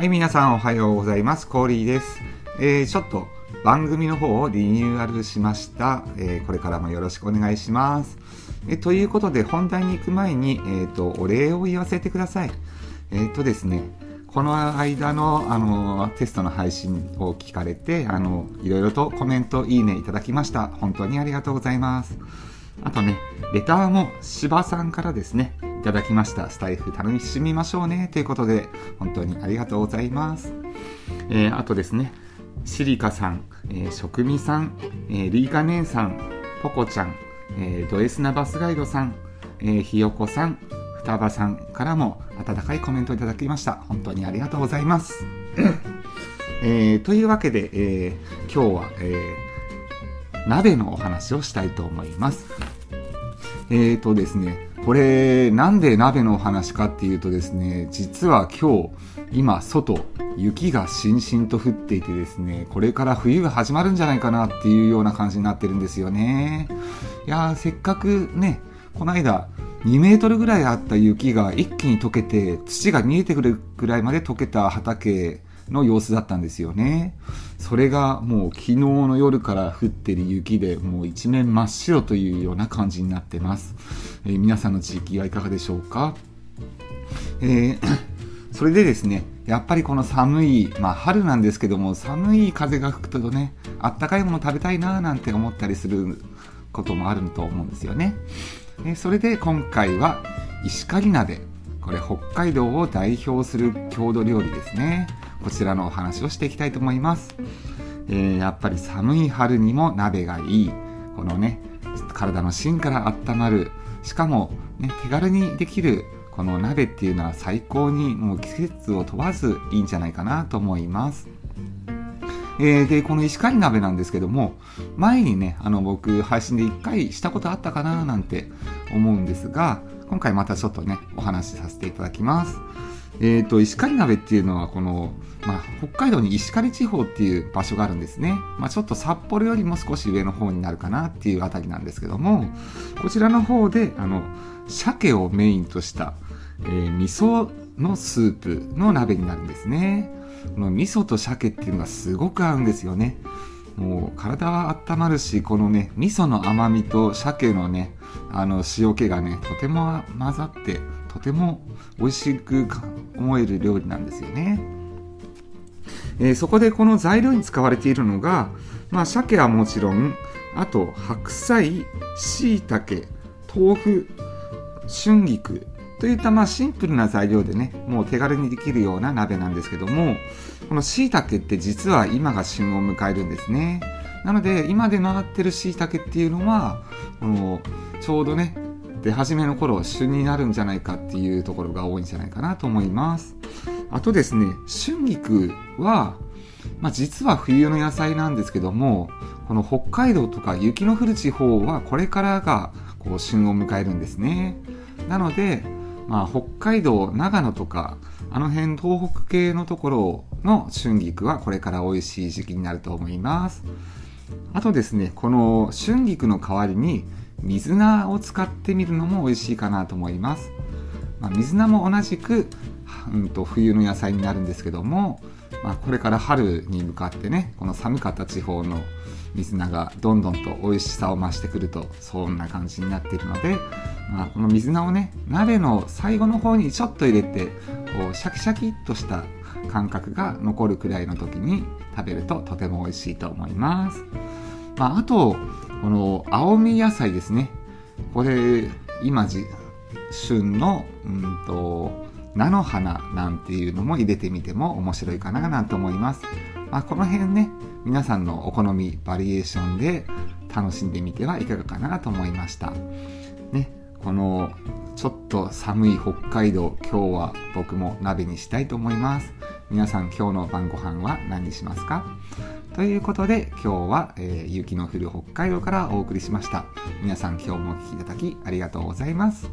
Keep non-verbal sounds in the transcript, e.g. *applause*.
はい、皆さんおはようございます。コーリーです。えー、ちょっと番組の方をリニューアルしました。えー、これからもよろしくお願いします。えということで、本題に行く前に、えっ、と、お礼を言わせてください。えっ、とですね、この間の、あの、テストの配信を聞かれて、あの、いろいろとコメント、いいねいただきました。本当にありがとうございます。あとね、レターも芝さんからですね、いただきました。スタイフ楽しみましょうね。ということで、本当にありがとうございます。えー、あとですね、シリカさん、えー、食味さん、えー、リーカ姉さん、ポコちゃん、えー、ド S なバスガイドさん、えー、ひよこさん、双葉さんからも温かいコメントをいただきました。本当にありがとうございます。えー、というわけで、えー、今日は、えー、鍋のお話をしたいと思います。えーとですね、これ、なんで鍋の話かっていうとですね、実は今日、今、外、雪がしんしんと降っていてですね、これから冬が始まるんじゃないかなっていうような感じになってるんですよね。いやー、せっかくね、この間、2メートルぐらいあった雪が一気に溶けて、土が見えてくるぐらいまで溶けた畑の様子だったんですよね。それがもう昨日の夜から降ってる雪でもう一面真っ白というような感じになってます。えー、皆さんの地域はいかがでしょうか？えー *coughs* それでですね、やっぱりこの寒い、まあ春なんですけども、寒い風が吹くとね、あったかいもの食べたいなーなんて思ったりすることもあると思うんですよね。えーそれで今回は石狩鍋。これ北海道を代表する郷土料理ですね。こちらのお話をしていきたいと思います。えーやっぱり寒い春にも鍋がいい。このね、体の芯から温まる。しかも、ね、手軽にできるこの鍋っていうのは最高にもう季節を問わずいいんじゃないかなと思います。えーで、この石狩鍋なんですけども、前にね、あの僕配信で一回したことあったかななんて思うんですが、今回またちょっとね、お話しさせていただきます。えーと、石狩鍋っていうのはこの、まあ、北海道に石狩地方っていう場所があるんですね。まあ、ちょっと札幌よりも少し上の方になるかなっていうあたりなんですけども、こちらの方で、あの、鮭をメインとした、えー味噌のスープの鍋になるんですね。この味噌と鮭っていうのがすごく合うんですよね。もう体は温まるし、このね、味噌の甘みと鮭のね、あの塩気がね、とても混ざって、とても美味しく思える料理なんですよね。えーそこでこの材料に使われているのが、まあ、鮭はもちろん、あと、白菜、椎茸、豆腐、春菊といったまあシンプルな材料でね、もう手軽にできるような鍋なんですけども、この椎茸って実は今が旬を迎えるんですね。なので、今で回ってる椎茸っていうのは、このちょうどね、出始めの頃は旬になるんじゃないかっていうところが多いんじゃないかなと思います。あとですね、春菊は、まあ、実は冬の野菜なんですけども、この北海道とか雪の降る地方はこれからがこう旬を迎えるんですね。なので、まあ、北海道、長野とか、あの辺東北系のところの春菊はこれから美味しい時期になると思います。あとですね、この春菊の代わりに水菜を使ってみるのも美味しいかなと思います。まあ、水菜も同じく、うん、と冬の野菜になるんですけども、まあ、これから春に向かってねこの寒かった地方の水菜がどんどんと美味しさを増してくるとそんな感じになっているので、まあ、この水菜をね鍋の最後の方にちょっと入れてこうシャキシャキっとした感覚が残るくらいの時に食べるととても美味しいと思います。まあ、あとこの青み野菜ですねこれ今じ旬のうんと菜の花なんていうのも入れてみても面白いかななんて思います。まあ、この辺ね、皆さんのお好み、バリエーションで楽しんでみてはいかがかなと思いました。ね、このちょっと寒い北海道、今日は僕も鍋にしたいと思います。皆さん今日の晩ご飯は何にしますか？ということで今日は、えー雪の降る北海道からお送りしました。皆さん今日もお聴きいただきありがとうございます。